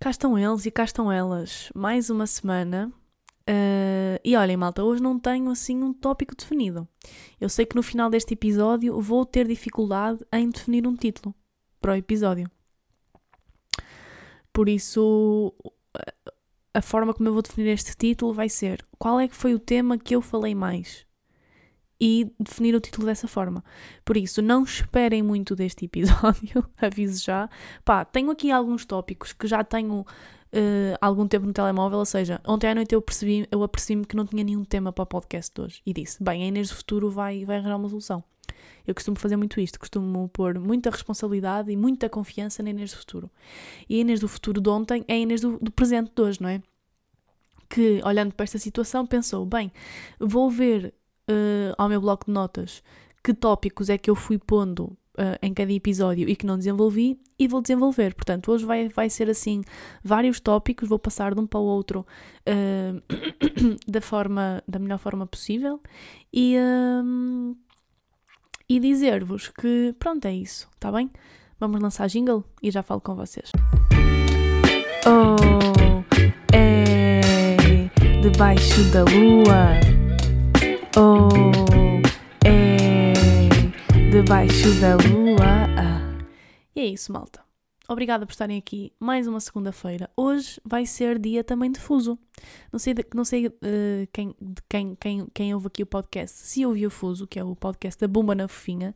Cá estão eles e cá estão elas. Mais uma semana. Uh, e olhem, malta, hoje não tenho assim um tópico definido. Eu sei que no final deste episódio vou ter dificuldade em definir um título para o episódio. Por isso, a forma como eu vou definir este título vai ser qual é que foi o tema que eu falei mais e definir o título dessa forma. Por isso, não esperem muito deste episódio, aviso já. Pá, tenho aqui alguns tópicos que já tenho uh, algum tempo no telemóvel, ou seja, ontem à noite eu percebi, eu apercebi-me que não tinha nenhum tema para o podcast de hoje e disse, bem, a Inês do Futuro vai, vai arranjar uma solução. Eu costumo fazer muito isto, costumo pôr muita responsabilidade e muita confiança na Inês do Futuro. E a Inês do Futuro de ontem é a Inês do, do presente de hoje, não é? Que, olhando para esta situação, pensou: bem, vou ver uh, ao meu bloco de notas que tópicos é que eu fui pondo uh, em cada episódio e que não desenvolvi e vou desenvolver. Portanto, hoje vai, vai ser assim vários tópicos, vou passar de um para o outro uh, da forma da melhor forma possível e, uh, e dizer-vos que pronto, é isso, tá bem? Vamos lançar jingle e já falo com vocês. Oh, é debaixo da lua Oh, é debaixo da lua. Ah. E é isso, malta. Obrigada por estarem aqui mais uma segunda-feira. Hoje vai ser dia também de fuso. Não sei, de, não sei uh, quem, de quem, quem, quem ouve aqui o podcast, se ouviu o fuso, que é o podcast da Bumba na Fofinha,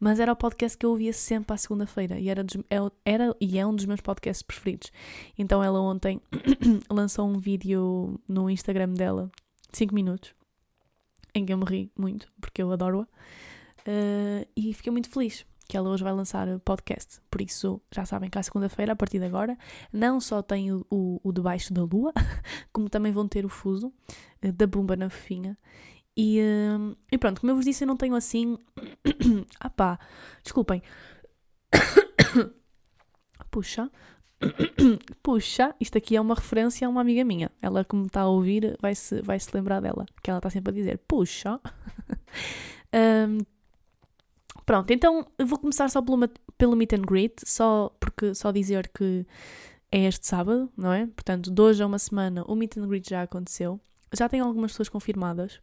mas era o podcast que eu ouvia sempre à segunda-feira e era, dos, é era e é um dos meus podcasts preferidos. Então ela ontem lançou um vídeo no Instagram dela, 5 minutos, em que eu me ri muito, porque eu adoro-a. Uh, e fiquei muito feliz que ela hoje vai lançar podcast. Por isso, já sabem que à segunda-feira, a partir de agora, não só tem o, o, o Debaixo da Lua, como também vão ter o fuso uh, da Bumba na Fofinha. E, uh, e pronto, como eu vos disse, eu não tenho assim. ah pá, desculpem. Puxa, Puxa, isto aqui é uma referência a uma amiga minha. Ela, como está a ouvir, vai se, vai -se lembrar dela. Que ela está sempre a dizer: Puxa. um, pronto, então vou começar só pelo, pelo meet and greet, só, porque, só dizer que é este sábado, não é? Portanto, de hoje a uma semana o meet and greet já aconteceu. Já tenho algumas pessoas confirmadas.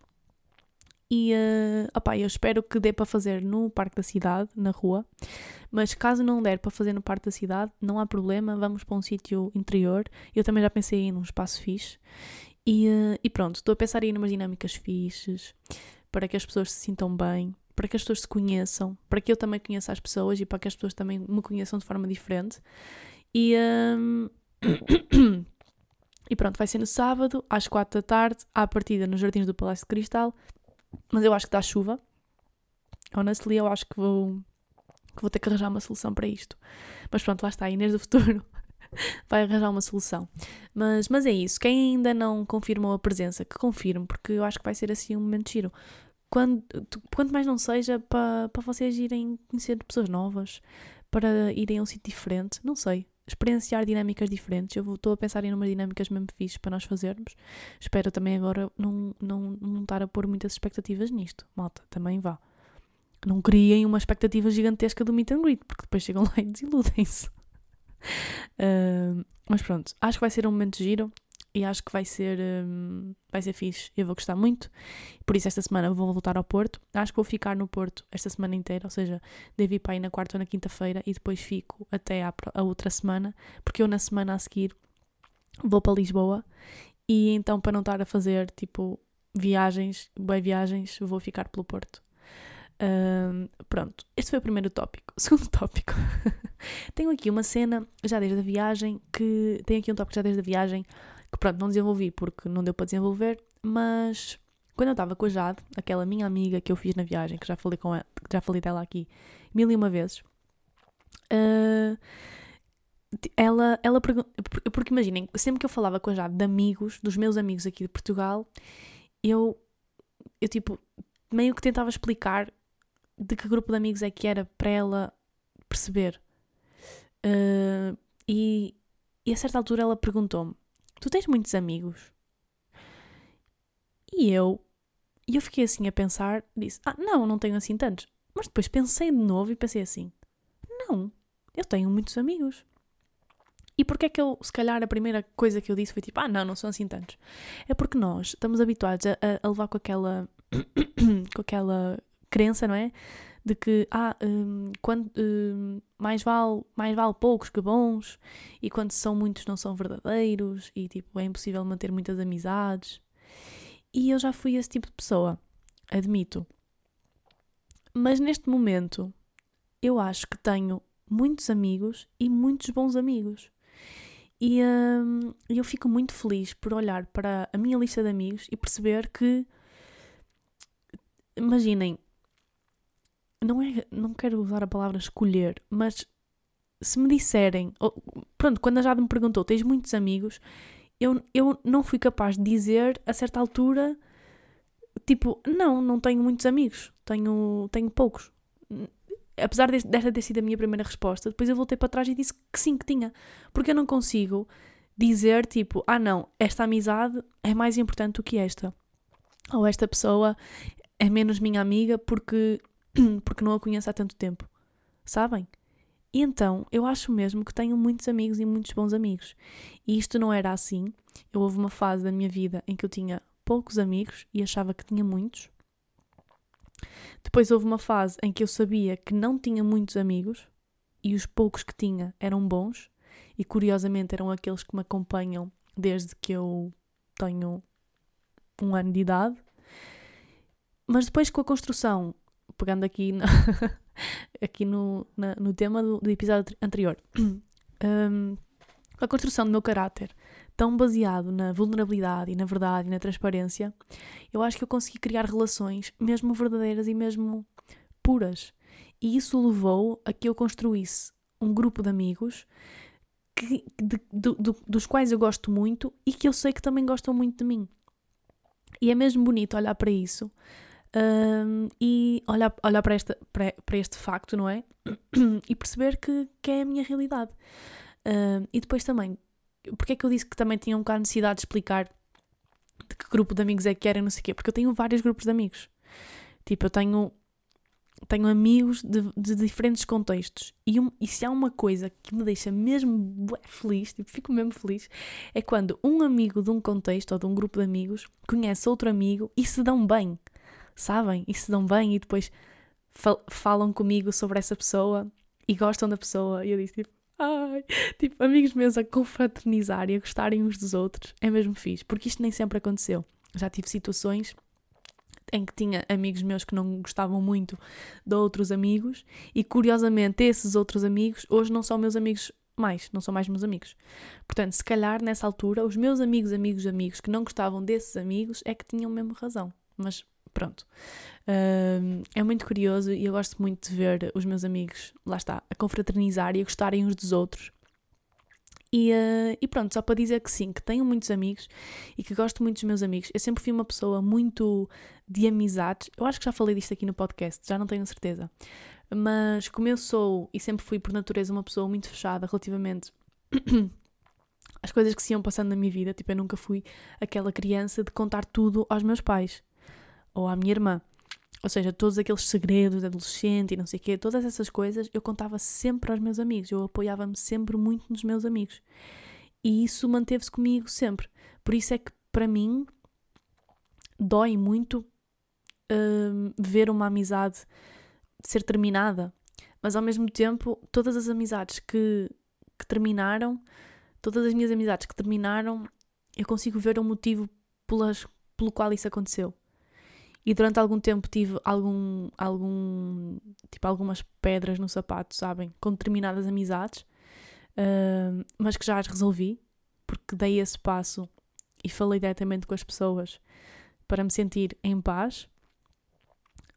E uh, opá, eu espero que dê para fazer no Parque da Cidade, na rua. Mas caso não der para fazer no Parque da Cidade, não há problema, vamos para um sítio interior. Eu também já pensei em num espaço fixe. E, uh, e pronto, estou a pensar em ir numas dinâmicas fixes, para que as pessoas se sintam bem, para que as pessoas se conheçam, para que eu também conheça as pessoas e para que as pessoas também me conheçam de forma diferente. E, um... e pronto, vai ser no sábado, às quatro da tarde, à partida nos Jardins do Palácio de Cristal. Mas eu acho que dá chuva. Honestly, eu acho que vou, que vou ter que arranjar uma solução para isto. Mas pronto, lá está, a Inês do futuro vai arranjar uma solução. Mas, mas é isso. Quem ainda não confirmou a presença, que confirme, porque eu acho que vai ser assim um momento giro. Quando, quanto mais não seja para, para vocês irem conhecer pessoas novas, para irem a um sítio diferente, não sei experienciar dinâmicas diferentes. Eu estou a pensar em umas dinâmicas mesmo fixes para nós fazermos. Espero também agora não, não, não estar a pôr muitas expectativas nisto. Malta, também vá. Não criem uma expectativa gigantesca do meet and greet, porque depois chegam lá e desiludem-se. Uh, mas pronto, acho que vai ser um momento giro e acho que vai ser, um, vai ser fixe. Eu vou gostar muito. Por isso, esta semana vou voltar ao Porto. Acho que vou ficar no Porto esta semana inteira, ou seja, devo ir para aí na quarta ou na quinta-feira e depois fico até à, a outra semana, porque eu na semana a seguir vou para Lisboa e então, para não estar a fazer tipo viagens, bem viagens, vou ficar pelo Porto. Um, pronto, este foi o primeiro tópico. Segundo tópico. tenho aqui uma cena já desde a viagem que. Tenho aqui um tópico já desde a viagem que pronto, não desenvolvi porque não deu para desenvolver, mas quando eu estava com a Jade, aquela minha amiga que eu fiz na viagem, que já falei, com ela, já falei dela aqui mil e uma vezes, uh, ela, ela porque imaginem, sempre que eu falava com a Jade de amigos, dos meus amigos aqui de Portugal, eu, eu tipo, meio que tentava explicar de que grupo de amigos é que era para ela perceber. Uh, e, e a certa altura ela perguntou-me: Tu tens muitos amigos? E eu, eu fiquei assim a pensar, disse: Ah, não, não tenho assim tantos. Mas depois pensei de novo e pensei assim: Não, eu tenho muitos amigos. E porquê é que eu, se calhar, a primeira coisa que eu disse foi tipo, ah, não, não são assim tantos? É porque nós estamos habituados a, a levar com aquela, com aquela crença, não é? De que, ah, um, quando, um, mais, vale, mais vale poucos que bons, e quando são muitos não são verdadeiros, e tipo, é impossível manter muitas amizades. E eu já fui esse tipo de pessoa, admito. Mas neste momento, eu acho que tenho muitos amigos e muitos bons amigos. E hum, eu fico muito feliz por olhar para a minha lista de amigos e perceber que, imaginem, não, é, não quero usar a palavra escolher, mas se me disserem, ou, pronto, quando a Jade me perguntou, tens muitos amigos, eu, eu não fui capaz de dizer a certa altura, tipo, não, não tenho muitos amigos, tenho, tenho poucos apesar desta ter sido a minha primeira resposta, depois eu voltei para trás e disse que sim, que tinha. Porque eu não consigo dizer, tipo, ah não, esta amizade é mais importante do que esta. Ou esta pessoa é menos minha amiga porque, porque não a conheço há tanto tempo. Sabem? E então, eu acho mesmo que tenho muitos amigos e muitos bons amigos. E isto não era assim. Eu houve uma fase da minha vida em que eu tinha poucos amigos e achava que tinha muitos. Depois houve uma fase em que eu sabia que não tinha muitos amigos e os poucos que tinha eram bons e curiosamente eram aqueles que me acompanham desde que eu tenho um ano de idade. Mas depois com a construção, pegando aqui, na, aqui no, na, no tema do, do episódio anterior, um, a construção do meu caráter tão baseado na vulnerabilidade e na verdade e na transparência, eu acho que eu consegui criar relações mesmo verdadeiras e mesmo puras. E isso levou a que eu construísse um grupo de amigos que, de, do, do, dos quais eu gosto muito e que eu sei que também gostam muito de mim. E é mesmo bonito olhar para isso um, e olhar, olhar para, esta, para, para este facto, não é? e perceber que, que é a minha realidade. Um, e depois também porque é que eu disse que também tinha um bocado necessidade de explicar de que grupo de amigos é que era, não sei o quê? Porque eu tenho vários grupos de amigos. Tipo, eu tenho, tenho amigos de, de diferentes contextos. E, um, e se há uma coisa que me deixa mesmo feliz, tipo, fico mesmo feliz, é quando um amigo de um contexto ou de um grupo de amigos conhece outro amigo e se dão bem, sabem? E se dão bem e depois fal falam comigo sobre essa pessoa e gostam da pessoa. E eu disse, tipo, Ai, tipo, amigos meus a confraternizar e a gostarem uns dos outros é mesmo fixe, porque isto nem sempre aconteceu. Já tive situações em que tinha amigos meus que não gostavam muito de outros amigos e curiosamente esses outros amigos hoje não são meus amigos mais, não são mais meus amigos. Portanto, se calhar nessa altura os meus amigos, amigos, amigos que não gostavam desses amigos é que tinham mesmo razão. Mas pronto. Uh, é muito curioso e eu gosto muito de ver os meus amigos, lá está, a confraternizar e a gostarem uns dos outros. E, uh, e, pronto, só para dizer que sim, que tenho muitos amigos e que gosto muito dos meus amigos. Eu sempre fui uma pessoa muito de amizades. Eu acho que já falei disto aqui no podcast, já não tenho certeza. Mas como eu sou e sempre fui por natureza uma pessoa muito fechada relativamente às coisas que se iam passando na minha vida, tipo, eu nunca fui aquela criança de contar tudo aos meus pais ou à minha irmã. Ou seja, todos aqueles segredos de adolescente e não sei o quê, todas essas coisas eu contava sempre aos meus amigos, eu apoiava-me sempre muito nos meus amigos. E isso manteve-se comigo sempre. Por isso é que, para mim, dói muito uh, ver uma amizade ser terminada. Mas, ao mesmo tempo, todas as amizades que, que terminaram, todas as minhas amizades que terminaram, eu consigo ver o motivo pelas, pelo qual isso aconteceu. E durante algum tempo tive algum, algum tipo algumas pedras no sapato, sabem, com determinadas amizades, uh, mas que já as resolvi, porque dei esse passo e falei diretamente com as pessoas para me sentir em paz.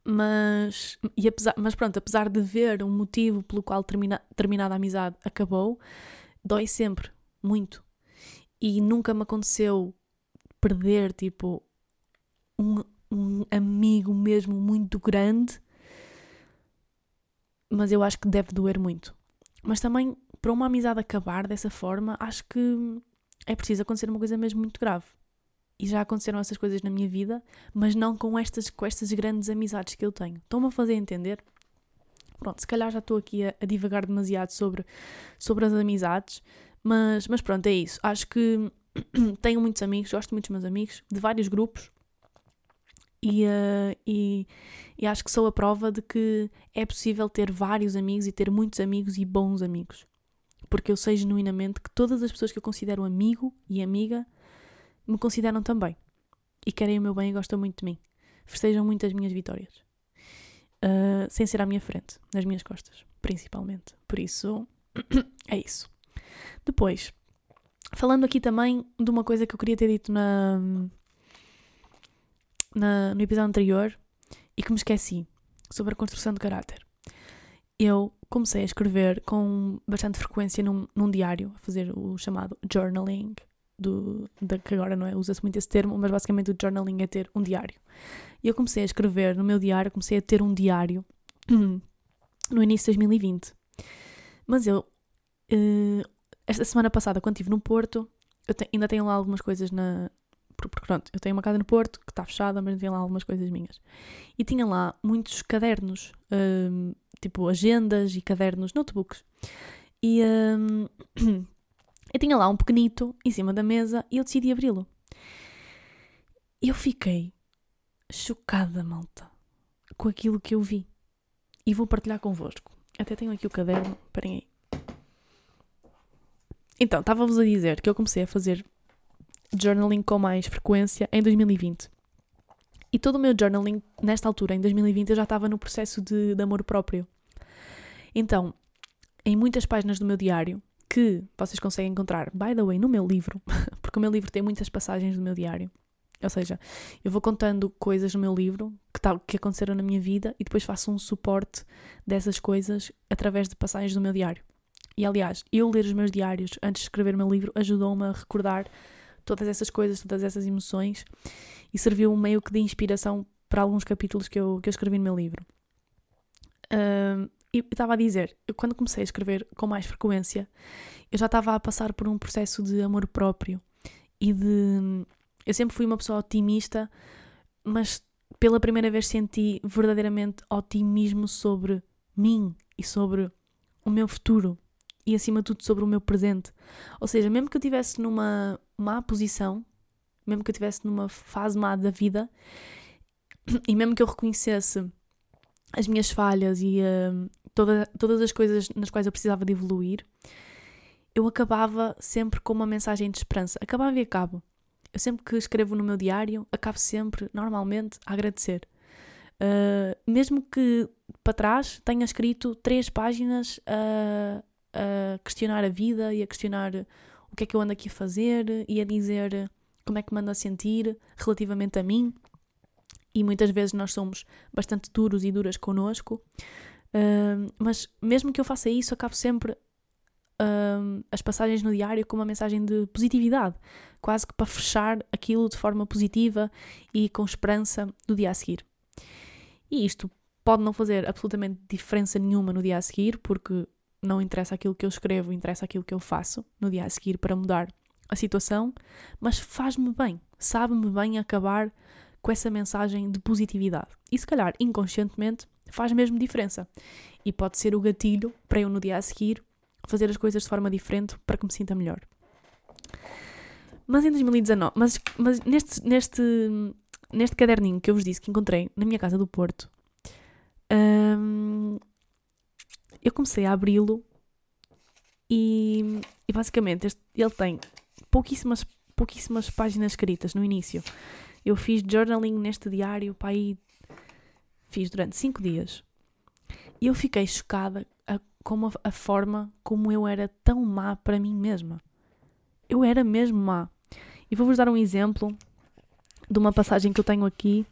Mas, e apesar, mas pronto, apesar de ver um motivo pelo qual termina, determinada amizade acabou, dói sempre, muito. E nunca me aconteceu perder, tipo, um, um amigo mesmo muito grande, mas eu acho que deve doer muito. Mas também, para uma amizade acabar dessa forma, acho que é preciso acontecer uma coisa mesmo muito grave. E já aconteceram essas coisas na minha vida, mas não com estas, com estas grandes amizades que eu tenho. Estão-me a fazer entender? Pronto, se calhar já estou aqui a, a divagar demasiado sobre, sobre as amizades, Mas, mas pronto, é isso. Acho que tenho muitos amigos, gosto muito dos meus amigos, de vários grupos. E, uh, e, e acho que sou a prova de que é possível ter vários amigos e ter muitos amigos e bons amigos. Porque eu sei genuinamente que todas as pessoas que eu considero amigo e amiga me consideram também. E querem o meu bem e gostam muito de mim. Festejam muito as minhas vitórias. Uh, sem ser à minha frente, nas minhas costas, principalmente. Por isso, é isso. Depois, falando aqui também de uma coisa que eu queria ter dito na, na, no episódio anterior e que me esqueci, sobre a construção de caráter. Eu comecei a escrever com bastante frequência num, num diário, a fazer o chamado journaling, do, de, que agora não é, usa-se muito esse termo, mas basicamente o journaling é ter um diário. E eu comecei a escrever no meu diário, comecei a ter um diário no início de 2020. Mas eu, uh, esta semana passada, quando estive no Porto, eu te, ainda tenho lá algumas coisas na. Porque, pronto, eu tenho uma casa no Porto que está fechada, mas tenho lá algumas coisas minhas. E tinha lá muitos cadernos, um, tipo agendas e cadernos, notebooks. E um, eu tinha lá um pequenito em cima da mesa e eu decidi abri-lo. Eu fiquei chocada, malta, com aquilo que eu vi. E vou partilhar convosco. Até tenho aqui o caderno, parem aí. Então, estava-vos a dizer que eu comecei a fazer journaling com mais frequência em 2020. E todo o meu journaling, nesta altura, em 2020, eu já estava no processo de, de amor próprio. Então, em muitas páginas do meu diário, que vocês conseguem encontrar, by the way, no meu livro, porque o meu livro tem muitas passagens do meu diário. Ou seja, eu vou contando coisas no meu livro que, tal, que aconteceram na minha vida e depois faço um suporte dessas coisas através de passagens do meu diário. E aliás, eu ler os meus diários antes de escrever o meu livro ajudou-me a recordar todas essas coisas, todas essas emoções e serviu meio que de inspiração para alguns capítulos que eu, que eu escrevi no meu livro. Um, e estava a dizer, eu, quando comecei a escrever com mais frequência, eu já estava a passar por um processo de amor próprio e de. Eu sempre fui uma pessoa otimista, mas pela primeira vez senti verdadeiramente otimismo sobre mim e sobre o meu futuro e acima de tudo sobre o meu presente. Ou seja, mesmo que eu estivesse numa má posição, mesmo que eu estivesse numa fase má da vida, e mesmo que eu reconhecesse as minhas falhas e uh, toda, todas as coisas nas quais eu precisava de evoluir, eu acabava sempre com uma mensagem de esperança. Acabava e acabo. Eu sempre que escrevo no meu diário, acabo sempre, normalmente, a agradecer. Uh, mesmo que para trás tenha escrito três páginas uh, a questionar a vida e a questionar o que é que eu ando aqui a fazer e a dizer como é que me ando a sentir relativamente a mim. E muitas vezes nós somos bastante duros e duras connosco, uh, mas mesmo que eu faça isso, acabo sempre uh, as passagens no diário com uma mensagem de positividade, quase que para fechar aquilo de forma positiva e com esperança do dia a seguir. E isto pode não fazer absolutamente diferença nenhuma no dia a seguir, porque não interessa aquilo que eu escrevo, interessa aquilo que eu faço no dia a seguir para mudar a situação, mas faz-me bem, sabe-me bem acabar com essa mensagem de positividade. E se calhar, inconscientemente, faz mesmo diferença. E pode ser o gatilho para eu no dia a seguir fazer as coisas de forma diferente para que me sinta melhor. Mas em 2019, mas, mas neste, neste, neste caderninho que eu vos disse que encontrei na minha casa do Porto, hum, eu comecei a abri-lo e, e, basicamente este, ele tem pouquíssimas, pouquíssimas páginas escritas no início. Eu fiz journaling neste diário, pá, aí fiz durante cinco dias. E eu fiquei chocada a, com a, a forma como eu era tão má para mim mesma. Eu era mesmo má. E vou-vos dar um exemplo de uma passagem que eu tenho aqui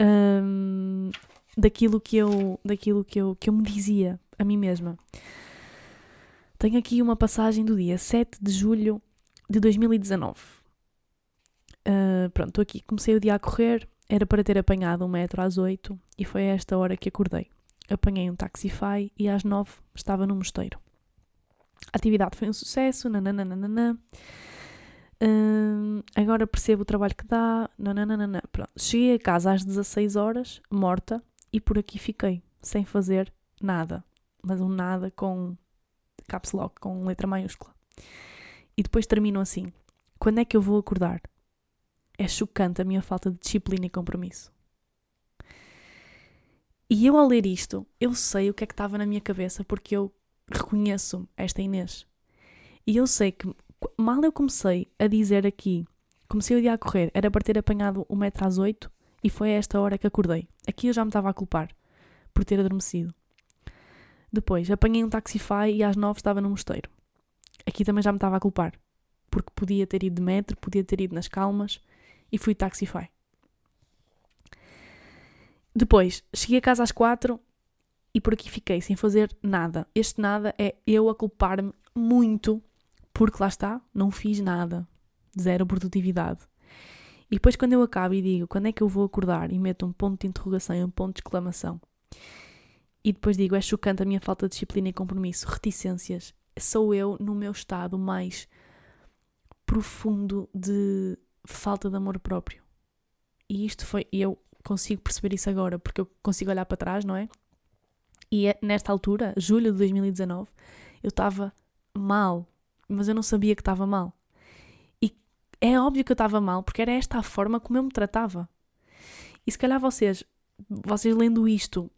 um, daquilo que eu daquilo que eu, que eu me dizia a mim mesma. Tenho aqui uma passagem do dia 7 de julho de 2019. Uh, pronto, estou aqui. Comecei o dia a correr, era para ter apanhado um metro às 8 e foi a esta hora que acordei. Apanhei um Taxify e às 9 estava no mosteiro. A atividade foi um sucesso, nananana. Uh, agora percebo o trabalho que dá, nananana. Pronto, cheguei a casa às 16 horas, morta, e por aqui fiquei, sem fazer nada mas um nada com caps lock, com letra maiúscula. E depois terminam assim: Quando é que eu vou acordar? É chocante a minha falta de disciplina e compromisso. E eu, ao ler isto, eu sei o que é que estava na minha cabeça porque eu reconheço esta Inês. E eu sei que, mal eu comecei a dizer aqui, comecei o dia a correr, era para ter apanhado o metro às oito e foi a esta hora que acordei. Aqui eu já me estava a culpar por ter adormecido. Depois, apanhei um Taxify e às nove estava no mosteiro. Aqui também já me estava a culpar, porque podia ter ido de metro, podia ter ido nas calmas e fui Taxify. Depois, cheguei a casa às quatro e por aqui fiquei sem fazer nada. Este nada é eu a culpar-me muito porque lá está, não fiz nada. Zero produtividade. E depois, quando eu acabo e digo quando é que eu vou acordar e meto um ponto de interrogação e um ponto de exclamação, e depois digo é chocante a minha falta de disciplina e compromisso, reticências, sou eu no meu estado mais profundo de falta de amor próprio. E isto foi, eu consigo perceber isso agora porque eu consigo olhar para trás, não é? E é, nesta altura, julho de 2019, eu estava mal, mas eu não sabia que estava mal. E é óbvio que eu estava mal, porque era esta a forma como eu me tratava. E se calhar vocês, vocês lendo isto,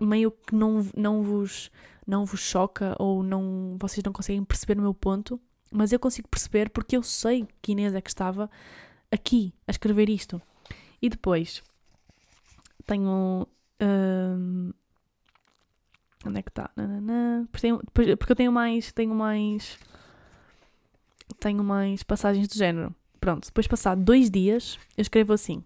meio que não, não, vos, não vos choca ou não, vocês não conseguem perceber o meu ponto, mas eu consigo perceber porque eu sei que Inês é que estava aqui a escrever isto. E depois tenho. Hum, onde é que está? Porque, eu tenho mais. Tenho mais. Tenho mais passagens do género. Pronto, depois passado dois dias, eu escrevo assim.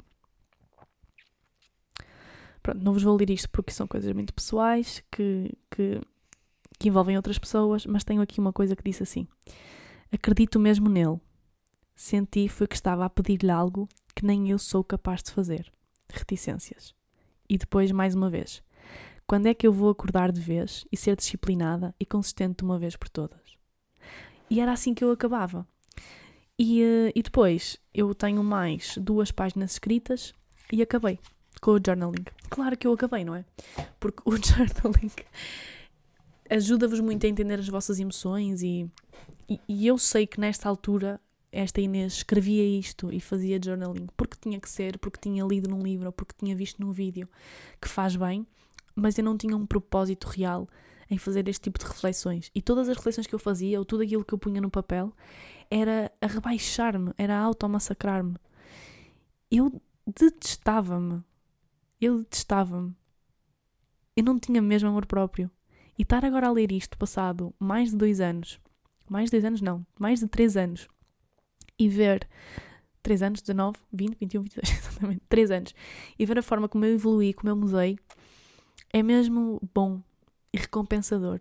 Pronto, não vos vou ler isto porque são coisas muito pessoais que, que, que envolvem outras pessoas, mas tenho aqui uma coisa que disse assim: Acredito mesmo nele. Senti foi que estava a pedir-lhe algo que nem eu sou capaz de fazer. Reticências. E depois, mais uma vez: quando é que eu vou acordar de vez e ser disciplinada e consistente de uma vez por todas? E era assim que eu acabava. E, eh, e depois eu tenho mais duas páginas escritas e acabei com o journaling. Claro que eu acabei, não é? Porque o journaling ajuda-vos muito a entender as vossas emoções e, e, e, eu sei que nesta altura esta Inês escrevia isto e fazia journaling porque tinha que ser, porque tinha lido num livro ou porque tinha visto num vídeo que faz bem mas eu não tinha um propósito real em fazer este tipo de reflexões. E todas as reflexões que eu fazia, ou tudo aquilo que eu punha no papel, era a rebaixar-me, era a automassacrar-me. Eu detestava-me. Eu detestava-me. Eu não tinha mesmo amor próprio. E estar agora a ler isto, passado mais de dois anos, mais de dois anos não, mais de três anos, e ver três anos, 19, 20, 21, 22, exatamente, três anos, e ver a forma como eu evolui, como eu mudei, é mesmo bom e recompensador.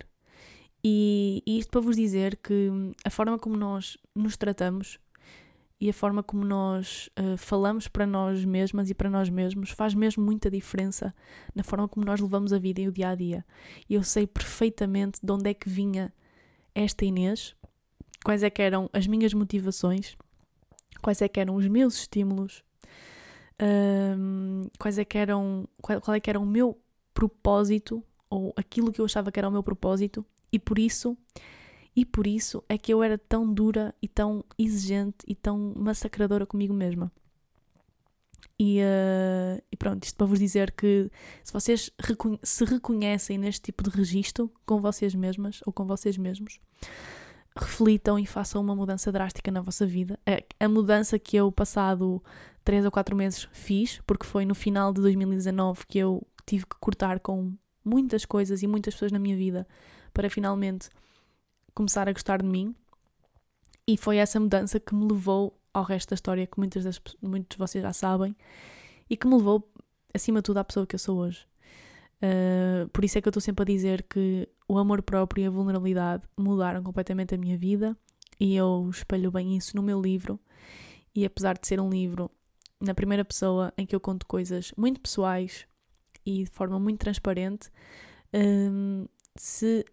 E, e isto para vos dizer que a forma como nós nos tratamos e a forma como nós uh, falamos para nós mesmas e para nós mesmos faz mesmo muita diferença na forma como nós levamos a vida e o dia a dia. E eu sei perfeitamente de onde é que vinha esta Inês, quais é que eram as minhas motivações, quais é que eram os meus estímulos, uh, quais é que eram, qual, qual é que era o meu propósito ou aquilo que eu achava que era o meu propósito e por isso e por isso é que eu era tão dura e tão exigente e tão massacradora comigo mesma. E, uh, e pronto, isto para vos dizer que se vocês se reconhecem neste tipo de registro com vocês mesmas ou com vocês mesmos, reflitam e façam uma mudança drástica na vossa vida. A mudança que eu, passado 3 ou 4 meses, fiz, porque foi no final de 2019 que eu tive que cortar com muitas coisas e muitas pessoas na minha vida para finalmente começar a gostar de mim. E foi essa mudança que me levou ao resto da história, que muitas das, muitos de vocês já sabem, e que me levou, acima de tudo, à pessoa que eu sou hoje. Uh, por isso é que eu estou sempre a dizer que o amor próprio e a vulnerabilidade mudaram completamente a minha vida, e eu espelho bem isso no meu livro. E apesar de ser um livro na primeira pessoa em que eu conto coisas muito pessoais, e de forma muito transparente um, se, é,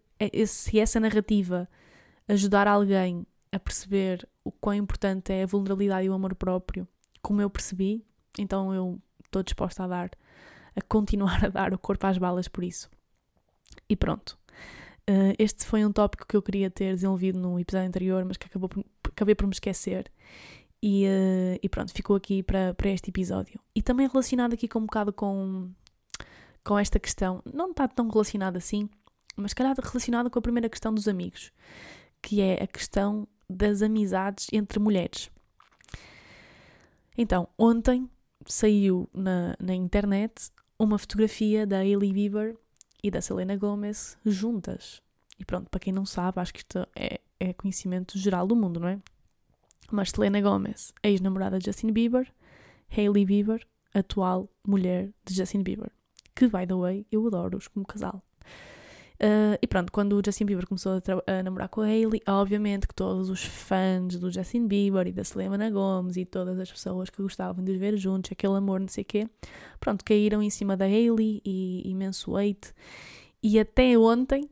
se essa narrativa ajudar alguém a perceber o quão importante é a vulnerabilidade e o amor próprio, como eu percebi, então eu estou disposta a dar, a continuar a dar o corpo às balas por isso. E pronto. Uh, este foi um tópico que eu queria ter desenvolvido no episódio anterior, mas que acabou por, acabei por me esquecer. E, uh, e pronto, ficou aqui para, para este episódio. E também relacionado aqui com um bocado com, com esta questão, não está tão relacionado assim, mas calhar relacionado com a primeira questão dos amigos, que é a questão das amizades entre mulheres. Então, ontem saiu na, na internet uma fotografia da Hailey Bieber e da Selena Gomez juntas. E pronto, para quem não sabe, acho que isto é, é conhecimento geral do mundo, não é? Mas Selena Gomez, ex-namorada de Justin Bieber, Hailey Bieber, atual mulher de Justin Bieber. Que, by the way, eu adoro-os como casal. Uh, e pronto, quando o Justin Bieber começou a, a, namorar com a Hailey, obviamente que todos os fãs do Justin Bieber e da Selena Gomez e todas as pessoas que gostavam de os ver juntos, aquele amor, não sei o quê, pronto, caíram em cima da Hailey e imenso hate. E até ontem,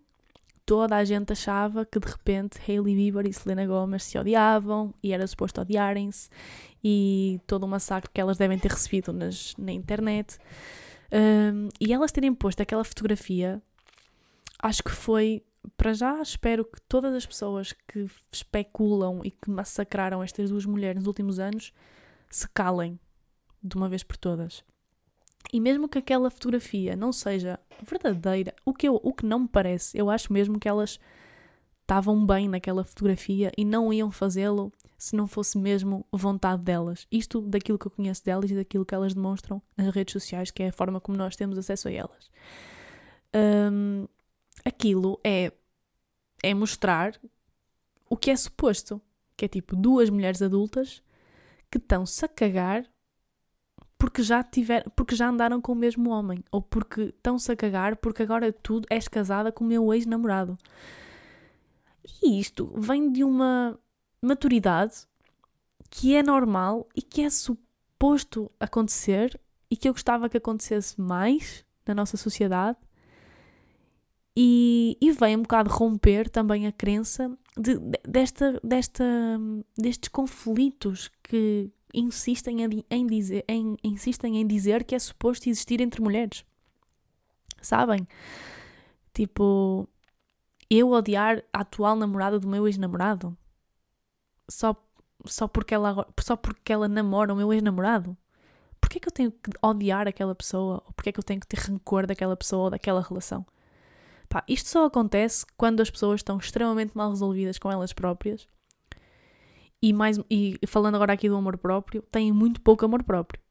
toda a gente achava que de repente Hailey Bieber e Selena Gomez se odiavam e era suposto odiarem-se e todo o massacre que elas devem ter recebido nas, na internet. Um, e elas terem posto aquela fotografia acho que foi, para já, espero que todas as pessoas que especulam e que massacraram estas duas mulheres nos últimos anos se calem de uma vez por todas. E mesmo que aquela fotografia não seja verdadeira, o que, eu, o que não me parece, eu acho mesmo que elas estavam bem naquela fotografia e não iam fazê-lo se não fosse mesmo vontade delas. Isto daquilo que eu conheço delas e daquilo que elas demonstram nas redes sociais, que é a forma como nós temos acesso a elas. Um, aquilo é, é mostrar o que é suposto. Que é tipo duas mulheres adultas que estão-se a cagar porque já tiver, porque já andaram com o mesmo homem, ou porque estão-se a cagar porque agora tudo és casada com o meu ex-namorado. E isto vem de uma maturidade que é normal e que é suposto acontecer e que eu gostava que acontecesse mais na nossa sociedade e, e vem um bocado romper também a crença de, de, desta, desta, destes conflitos que insistem em, em, dizer, em, insistem em dizer que é suposto existir entre mulheres. Sabem? Tipo, eu odiar a atual namorada do meu ex-namorado só, só, porque ela, só porque ela namora o meu ex-namorado. Porquê é que eu tenho que odiar aquela pessoa? Ou porquê é que eu tenho que ter rancor daquela pessoa ou daquela relação? Pá, isto só acontece quando as pessoas estão extremamente mal resolvidas com elas próprias e, mais, e falando agora aqui do amor próprio, têm muito pouco amor próprio.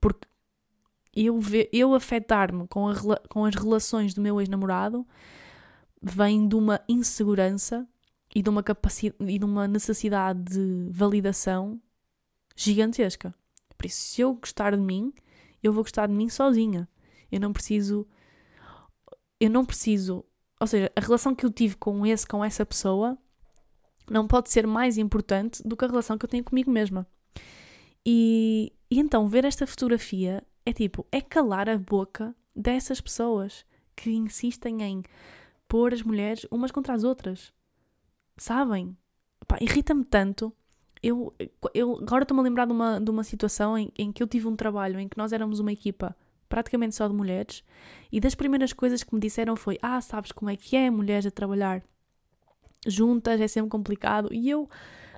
Porque eu, eu afetar-me com, com as relações do meu ex-namorado vem de uma insegurança e de uma, capacidade, e de uma necessidade de validação gigantesca. Por isso, se eu gostar de mim, eu vou gostar de mim sozinha. Eu não preciso eu não preciso, ou seja, a relação que eu tive com esse, com essa pessoa, não pode ser mais importante do que a relação que eu tenho comigo mesma. E, e então ver esta fotografia é tipo, é calar a boca dessas pessoas que insistem em pôr as mulheres umas contra as outras. Sabem? Irrita-me tanto. Eu, eu agora estou-me a lembrar de uma, de uma situação em, em que eu tive um trabalho em que nós éramos uma equipa praticamente só de mulheres, e das primeiras coisas que me disseram foi: Ah, sabes como é que é mulheres a trabalhar juntas, é sempre complicado. E eu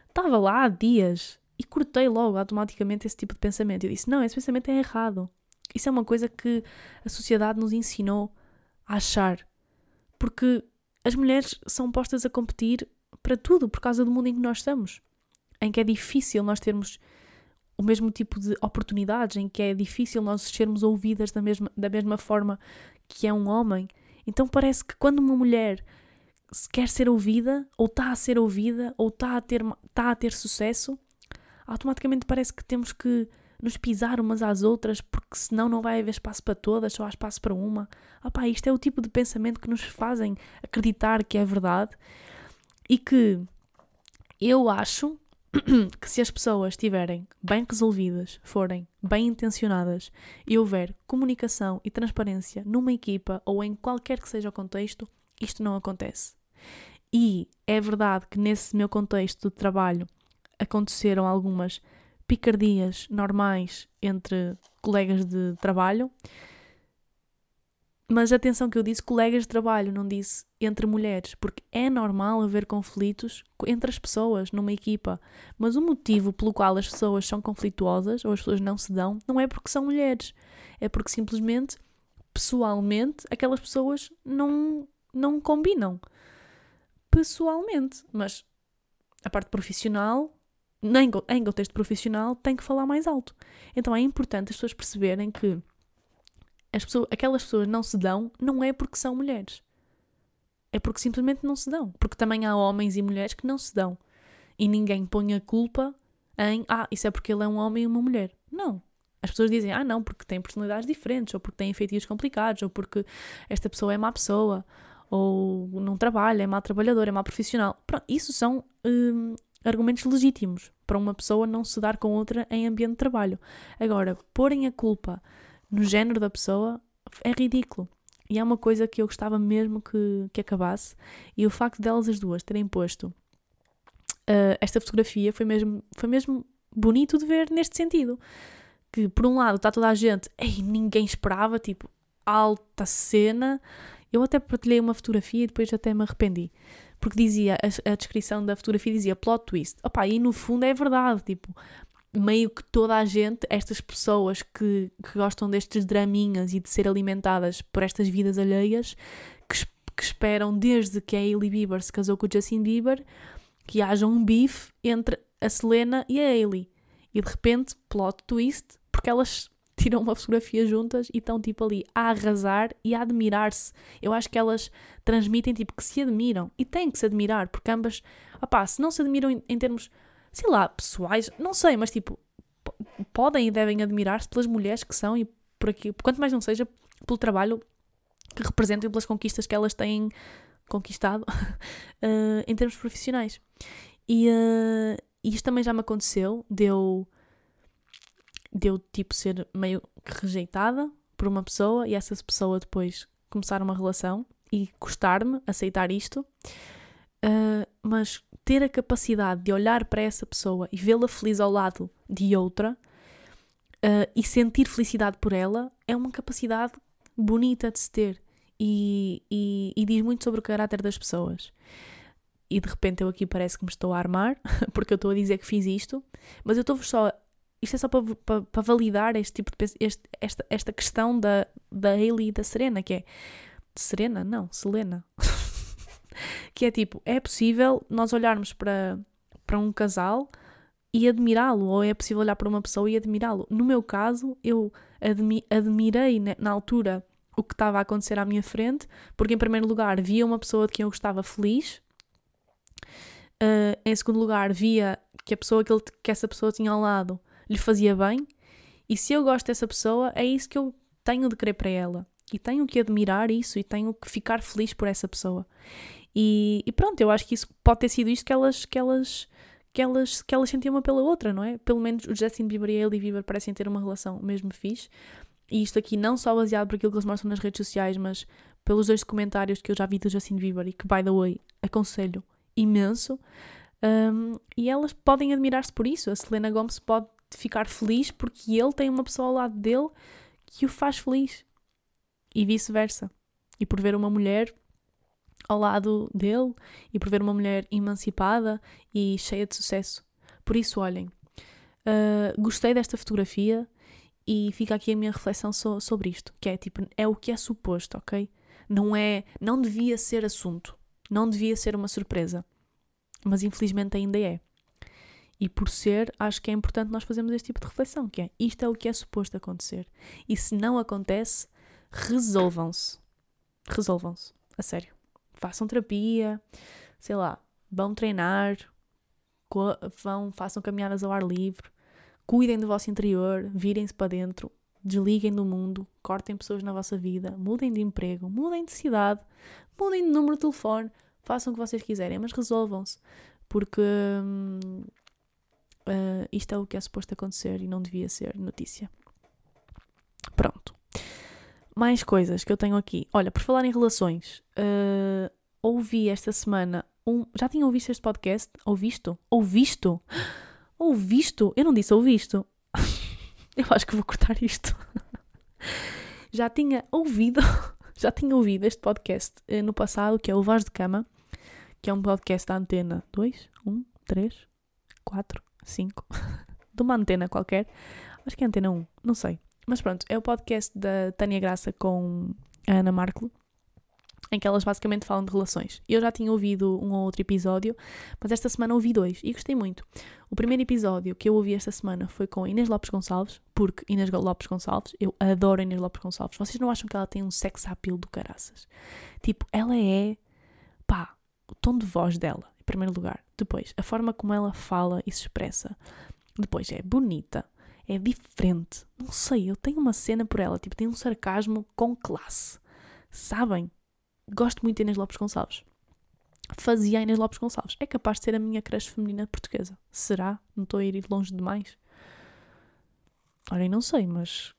estava lá há dias e cortei logo automaticamente esse tipo de pensamento. Eu disse: Não, esse pensamento é errado. Isso é uma coisa que a sociedade nos ensinou a achar. Porque as mulheres são postas a competir para tudo por causa do mundo em que nós estamos, em que é difícil nós termos o mesmo tipo de oportunidades, em que é difícil nós sermos ouvidas da mesma, da mesma forma que é um homem. Então parece que quando uma mulher quer ser ouvida, ou está a ser ouvida, ou está a ter, está a ter sucesso, automaticamente parece que temos que nos pisar umas às outras, porque senão não vai haver espaço para todas, só há espaço para uma. Opá, isto é o tipo de pensamento que nos fazem acreditar que é verdade e que eu acho que se as pessoas estiverem bem resolvidas, forem bem intencionadas e houver comunicação e transparência numa equipa ou em qualquer que seja o contexto, isto não acontece. E é verdade que nesse meu contexto de trabalho aconteceram algumas picardias normais entre colegas de trabalho, Mas atenção que eu disse colegas de trabalho, não disse entre mulheres, porque é normal haver conflitos entre as pessoas numa equipa. Mas o motivo pelo qual as pessoas são conflituosas ou as pessoas não se dão não é porque são mulheres, é porque simplesmente, pessoalmente, aquelas pessoas não, não combinam. Pessoalmente. Mas a parte profissional, em contexto profissional, tem que falar mais alto. Então é importante as pessoas perceberem que as pessoas, aquelas pessoas não se dão, não é porque são mulheres. É porque simplesmente não se dão. Porque também há homens e mulheres que não se dão. E ninguém põe a culpa em, ah, isso é porque ele é um homem e uma mulher. Não. As pessoas dizem, ah, não, porque tem personalidades diferentes, ou porque tem feitiços complicados, ou porque esta pessoa é má pessoa, ou não trabalha, é má trabalhador, é má profissional. Pronto, isso são hum, argumentos legítimos para uma pessoa não se dar com outra em ambiente de trabalho. Agora, porem a culpa no género da pessoa é ridículo. E é uma coisa que eu gostava mesmo que, que acabasse. E o facto delas as duas terem posto uh, esta fotografia foi mesmo, foi mesmo bonito de ver neste sentido. Que por um lado está toda a gente, ei, ninguém esperava, tipo, alta cena. Eu até partilhei uma fotografia e depois até me arrependi. Porque dizia, a, a descrição da fotografia dizia plot twist. Opa, e no fundo é verdade, tipo, meio que toda a gente, estas pessoas que, que gostam destes draminhas e de ser alimentadas por estas vidas alheias, que, que esperam desde que a Hailey Bieber se casou com o Justin Bieber, que haja um bife entre a Selena e a Hailey. E de repente, plot twist, porque elas tiram uma fotografia juntas e estão tipo ali a arrasar e a admirar-se. Eu acho que elas transmitem tipo que se admiram e têm que se admirar, porque ambas, opá, se não se admiram em, em termos sei lá, pessoais, não sei, mas tipo, podem e devem admirar-se pelas mulheres que são e por aqui, quanto mais não seja pelo trabalho que representam e pelas conquistas que elas têm conquistado uh, em termos profissionais. E uh, isto também já me aconteceu, deu deu tipo ser meio rejeitada por uma pessoa e essa pessoa depois começar uma relação e custar-me aceitar isto. Uh, mas ter a capacidade de olhar para essa pessoa e vê-la feliz ao lado de outra uh, e sentir felicidade por ela é uma capacidade bonita de se ter e, e, e, diz muito sobre o caráter das pessoas. E de repente eu aqui parece que me estou a armar, porque eu estou a dizer que fiz isto, mas eu estou só. Isto é só para, para, para validar este tipo de este, esta, esta questão da, da Hailey e da Serena, que é. Serena? Não, Selena. que é tipo, é possível nós olharmos para, para um casal e admirá-lo, ou é possível olhar para uma pessoa e admirá-lo. No meu caso, eu admi admirei na altura o que estava a acontecer à minha frente, porque em primeiro lugar via uma pessoa de quem eu gostava feliz, uh, em segundo lugar via que a pessoa que, ele, que essa pessoa tinha ao lado lhe fazia bem, e se eu gosto dessa pessoa, é isso que eu tenho de querer para ela. E tenho que admirar isso e tenho que ficar feliz por essa pessoa. E, e, pronto, eu acho que isso pode ter sido isto que elas, que elas, que elas, que elas sentiam uma pela outra, não é? Pelo menos o Justin Bieber e a Hailey Bieber parecem ter uma relação mesmo fixe. E isto aqui não só baseado por aquilo que eles mostram nas redes sociais, mas pelos dois documentários que eu já vi do Justin Bieber e que, by the way, aconselho imenso. Um, e elas podem admirar-se por isso. A Selena Gomez pode ficar feliz porque ele tem uma pessoa ao lado dele que o faz feliz. E vice-versa. E por ver uma mulher ao lado dele e por ver uma mulher emancipada e cheia de sucesso. Por isso, olhem, uh, gostei desta fotografia e fica aqui a minha reflexão so sobre isto, que é tipo, é o que é suposto, ok? Não é, não devia ser assunto, não devia ser uma surpresa, mas infelizmente ainda é. E por ser, acho que é importante nós fazermos este tipo de reflexão, que é, isto é o que é suposto acontecer. E se não acontece, resolvam-se. Resolvam-se, a sério façam terapia, sei lá, vão treinar, vão, façam caminhadas ao ar livre, cuidem do vosso interior, virem-se para dentro, desliguem do mundo, cortem pessoas na vossa vida, mudem de emprego, mudem de cidade, mudem de número de telefone, façam o que vocês quiserem, mas resolvam-se, porque hum, uh, isto é o que é suposto acontecer e não devia ser notícia. Mais coisas que eu tenho aqui. Olha, por falar em relações, uh, ouvi esta semana um. Já tinha ouvido este podcast? Ouvisto? Ouvisto? Ouvisto? Eu não disse ouvisto. eu acho que vou cortar isto. já tinha ouvido. já tinha ouvido este podcast uh, no passado, que é o Vaz de Cama, que é um podcast da antena 2, 1, 3, 4, 5, de uma antena qualquer. Acho que é antena 1, não sei. Mas pronto, é o podcast da Tânia Graça com a Ana Markle em que elas basicamente falam de relações. Eu já tinha ouvido um ou outro episódio, mas esta semana ouvi dois e gostei muito. O primeiro episódio que eu ouvi esta semana foi com Inês Lopes Gonçalves, porque Inês Lopes Gonçalves, eu adoro Inês Lopes Gonçalves. Vocês não acham que ela tem um sex appeal do caraças? Tipo, ela é, pá, o tom de voz dela, em primeiro lugar. Depois, a forma como ela fala e se expressa. Depois, é bonita, é diferente. Não sei, eu tenho uma cena por ela, tipo, tem um sarcasmo com classe. Sabem? gosto muito de Inês Lopes Gonçalves. Fazia Inês Lopes Gonçalves. É capaz de ser a minha creche feminina portuguesa. Será? Não estou a ir longe demais? Olha, não sei, mas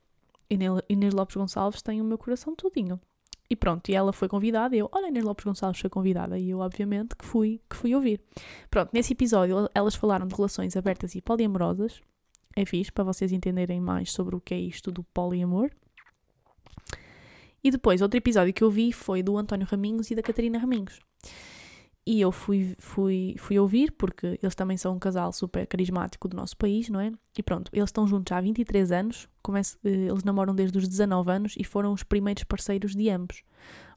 Inês Lopes Gonçalves tem o meu coração todinho. E pronto, e ela foi convidada, e eu, olha, Inês Lopes Gonçalves foi convidada, e eu, obviamente, que fui, que fui ouvir. Pronto, nesse episódio elas falaram de relações abertas e poliamorosas. É fixe, para vocês entenderem mais sobre o que é isto do poliamor. E depois, outro episódio que eu vi foi do António Raminhos e da Catarina Raminhos. E eu fui, fui, fui ouvir, porque eles também são um casal super carismático do nosso país, não é? E pronto, eles estão juntos há 23 anos, comece, eh, eles namoram desde os 19 anos e foram os primeiros parceiros de ambos.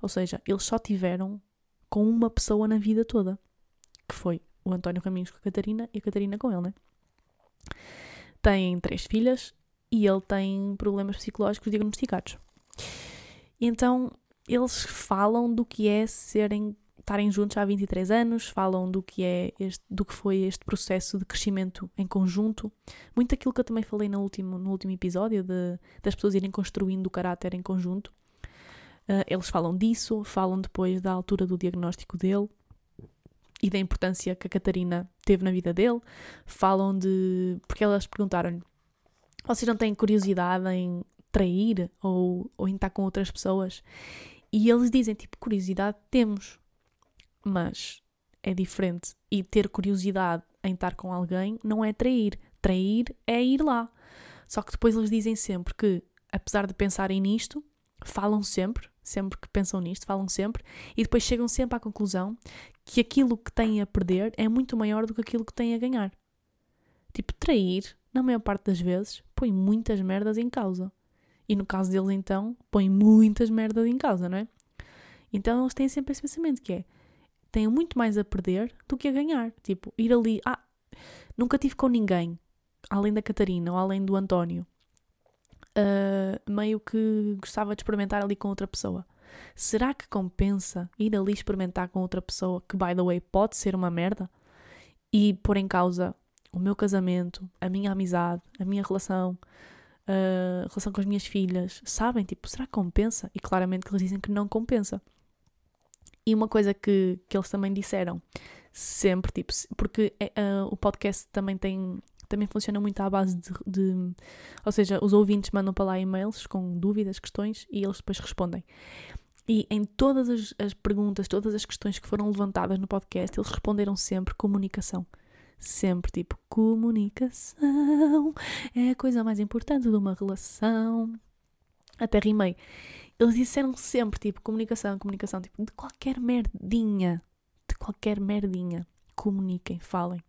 Ou seja, eles só tiveram com uma pessoa na vida toda, que foi o António Raminhos com a Catarina e a Catarina com ele, né? Têm três filhas e ele tem problemas psicológicos diagnosticados. Então eles falam do que é serem estarem juntos há 23 anos, falam do que é este, do que foi este processo de crescimento em conjunto. Muito daquilo que eu também falei no último, no último episódio, de, das pessoas irem construindo o caráter em conjunto. Uh, eles falam disso, falam depois da altura do diagnóstico dele e da importância que a Catarina teve na vida dele. Falam de. Porque elas perguntaram-lhe: vocês não têm curiosidade em trair ou, ou em estar com outras pessoas. E eles dizem, tipo, curiosidade temos, mas é diferente. E ter curiosidade em estar com alguém não é trair. Trair é ir lá. Só que depois eles dizem sempre que, apesar de pensarem nisto, falam sempre, sempre que pensam nisto, falam sempre, e depois chegam sempre à conclusão que aquilo que têm a perder é muito maior do que aquilo que têm a ganhar. Tipo, trair, na maior parte das vezes, põe muitas merdas em causa. E no caso deles, então, põem muitas merdas em causa, não é? Então eles têm sempre esse pensamento que é têm muito mais a perder do que a ganhar. Tipo, ir ali, ah, nunca tive com ninguém, além da Catarina ou além do António. Uh, meio que gostava de experimentar ali com outra pessoa. Será que compensa ir ali experimentar com outra pessoa que, by the way, pode ser uma merda e pôr em causa o meu casamento, a minha amizade, a minha relação, uh, relação com as minhas filhas, sabem? Tipo, será que compensa? E claramente que eles dizem que não compensa. E uma coisa que, que eles também disseram, sempre, tipo, porque uh, o podcast também tem. Também funciona muito à base de, de. Ou seja, os ouvintes mandam para lá e-mails com dúvidas, questões e eles depois respondem. E em todas as, as perguntas, todas as questões que foram levantadas no podcast, eles responderam sempre comunicação sempre tipo comunicação é a coisa mais importante de uma relação. Até rimei. Eles disseram sempre tipo comunicação, comunicação, tipo de qualquer merdinha, de qualquer merdinha. Comuniquem, falem.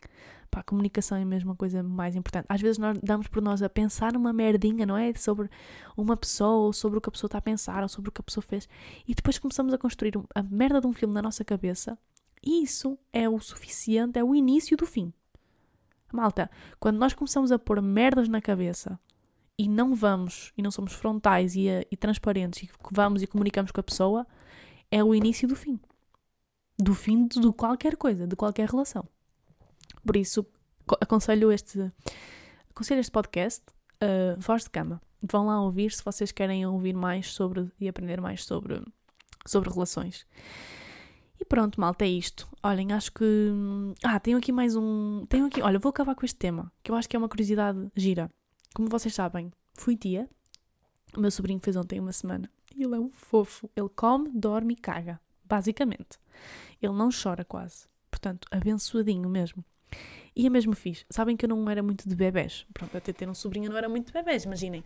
Pá, comunicação é mesmo a coisa mais importante. Às vezes nós damos por nós a pensar numa merdinha, não é? Sobre uma pessoa, ou sobre o que a pessoa está a pensar, ou sobre o que a pessoa fez. E depois começamos a construir a merda de um filme na nossa cabeça. E isso é o suficiente, é o início do fim. Malta, quando nós começamos a pôr merdas na cabeça e não vamos, e não somos frontais e, e transparentes, e vamos e comunicamos com a pessoa, é o início do fim. Do fim de qualquer coisa, de qualquer relação. Por isso, aconselho este, aconselho este podcast, uh, Voz de Cama. Vão lá ouvir se vocês querem ouvir mais sobre e aprender mais sobre, sobre relações. E pronto, malta, é isto. Olhem, acho que. Ah, tenho aqui mais um. Tenho aqui. Olha, vou acabar com este tema, que eu acho que é uma curiosidade gira. Como vocês sabem, fui tia. O meu sobrinho fez ontem uma semana. E ele é um fofo. Ele come, dorme e caga. Basicamente. Ele não chora quase. Portanto, abençoadinho mesmo. E é mesmo fixe. Sabem que eu não era muito de bebés. Pronto, até ter um sobrinho não era muito de bebés, imaginem.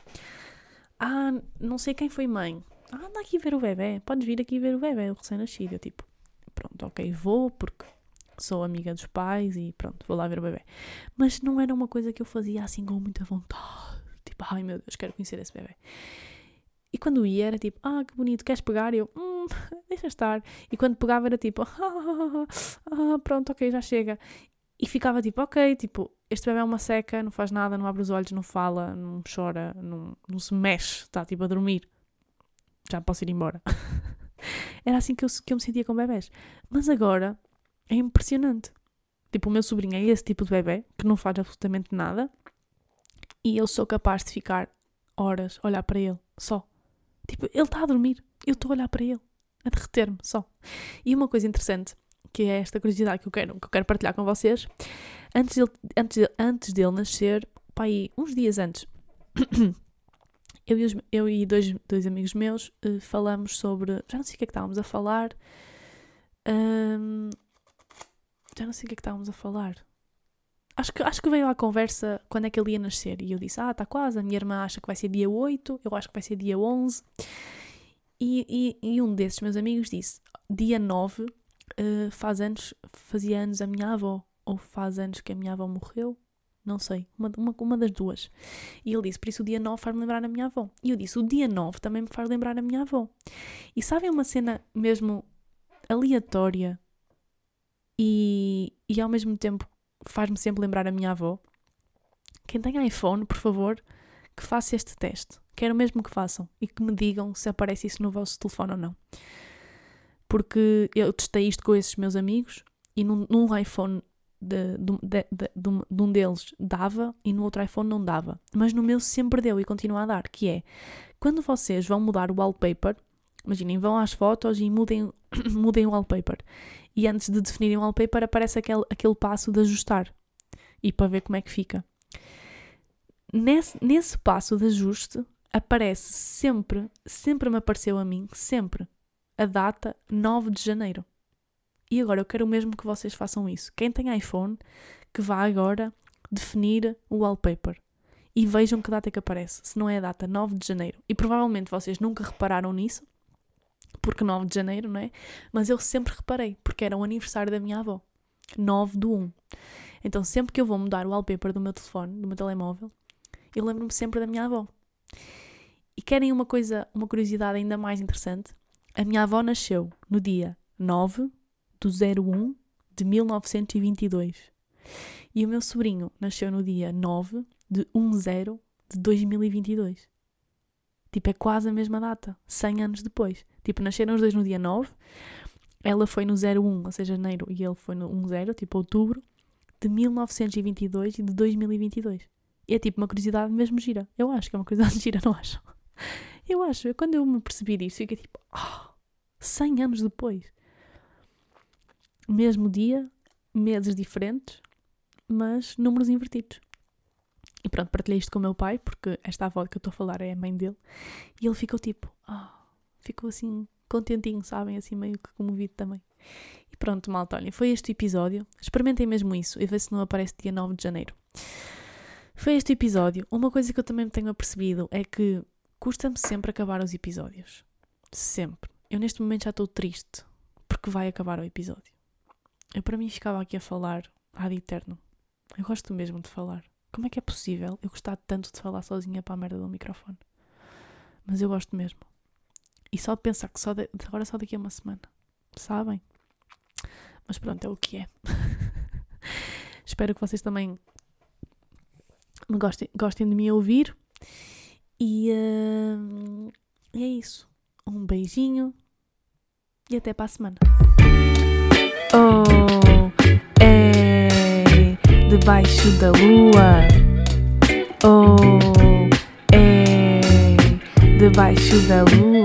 Ah, não sei quem foi mãe ah, anda aqui ver o bebê, podes vir aqui ver o bebê, o recém-nascido. Eu tipo, pronto, ok, vou, porque sou amiga dos pais e pronto, vou lá ver o bebê. Mas não era uma coisa que eu fazia assim com muita vontade. Tipo, ai meu Deus, quero conhecer esse bebê. E quando ia era tipo, ah, que bonito, queres pegar? E eu, hum, deixa estar. E quando pegava era tipo, ah, ah, pronto, ok, já chega. E ficava tipo, ok, tipo, este bebê é uma seca, não faz nada, não abre os olhos, não fala, não chora, não, não se mexe, está tipo a dormir. Já posso ir embora. era assim que eu, que eu me sentia com bebés. Mas agora é impressionante. Tipo, o meu sobrinho é esse tipo de bebê que não faz absolutamente nada e eu sou capaz de ficar horas a olhar para ele, só. Tipo, ele está a dormir, eu estou a olhar para ele, a derreter-me só. E uma coisa interessante, que é esta curiosidade que eu quero, que eu quero partilhar com vocês, antes dele, antes dele, antes dele nascer, pá, aí, uns dias antes, eu e, os, eu e dois, dois amigos meus uh, falamos sobre. Já não sei o que é que estávamos a falar. Um, já não sei o que é que estávamos a falar. Acho que, acho que veio à conversa quando é que ele ia nascer. E eu disse: Ah, está quase. A minha irmã acha que vai ser dia 8, eu acho que vai ser dia 11. E, e, e um desses meus amigos disse: Dia 9 eh, faz anos, fazia anos a minha avó. Ou faz anos que a minha avó morreu. Não sei, uma, uma, uma das duas. E ele disse: Por isso o dia 9 faz-me lembrar a minha avó. E eu disse: O dia 9 também me faz lembrar a minha avó. E sabem uma cena mesmo aleatória e, e ao mesmo tempo faz-me sempre lembrar a minha avó. Quem tem iPhone, por favor, que faça este teste. Quero mesmo que façam e que me digam se aparece isso no vosso telefone ou não. Porque eu testei isto com esses meus amigos e num, num iPhone de, de, de, de, um deles dava e no outro iPhone não dava. Mas no meu sempre deu e continua a dar, que é quando vocês vão mudar o wallpaper, imaginem, vão às fotos e mudem, mudem o wallpaper e antes de definirem o wallpaper aparece aquele, aquele passo de ajustar e para ver como é que fica. Nesse, nesse passo de ajuste aparece sempre, sempre me apareceu a mim, sempre, a data 9 de janeiro. E agora eu quero mesmo que vocês façam isso. Quem tem iPhone, que vá agora definir o wallpaper. E vejam que data é que aparece. Se não é a data 9 de janeiro. E provavelmente vocês nunca repararam nisso, porque 9 de janeiro, não é? Mas eu sempre reparei, porque era o aniversário da minha avó, 9 do 1. Então sempre que eu vou mudar o wallpaper do meu telefone, do meu telemóvel, eu lembro-me sempre da minha avó. E querem uma coisa, uma curiosidade ainda mais interessante? A minha avó nasceu no dia 9 do 01 de 1922. E o meu sobrinho nasceu no dia 9 de 10 de 2022. Tipo, é quase a mesma data, 100 anos depois. Tipo, nasceram os dois no dia 9, ela foi no 01, ou seja, janeiro, e ele foi no 10, tipo outubro, de 1922 e de 2022. E é tipo uma curiosidade mesmo gira. Eu acho que é uma curiosidade gira, não acho? Eu acho. Quando eu me percebi disso, fiquei tipo, oh, 100 anos depois. Mesmo dia, meses diferentes, mas números invertidos. E pronto, partilhei isto com o meu pai, porque esta avó que eu estou a falar é a mãe dele. E ele ficou tipo, oh, ficou assim contentinho, sabem? Assim meio que comovido também. E pronto, malta, olhem, foi este episódio. Experimentem mesmo isso e vê se não aparece dia 9 de janeiro. Foi este episódio. Uma coisa que eu também tenho apercebido é que custa-me sempre acabar os episódios. Sempre. Eu neste momento já estou triste porque vai acabar o episódio. Eu para mim ficava aqui a falar ad eterno. Eu gosto mesmo de falar. Como é que é possível eu gostar tanto de falar sozinha para a merda do microfone? Mas eu gosto mesmo. E só de pensar que só de, agora só daqui a uma semana. Sabem? Mas pronto, é o que é. Espero que vocês também me gostem, gostem de me ouvir. E, uh, é isso. Um beijinho e até para a semana. Oh, é debaixo da lua. Oh, é debaixo da lua.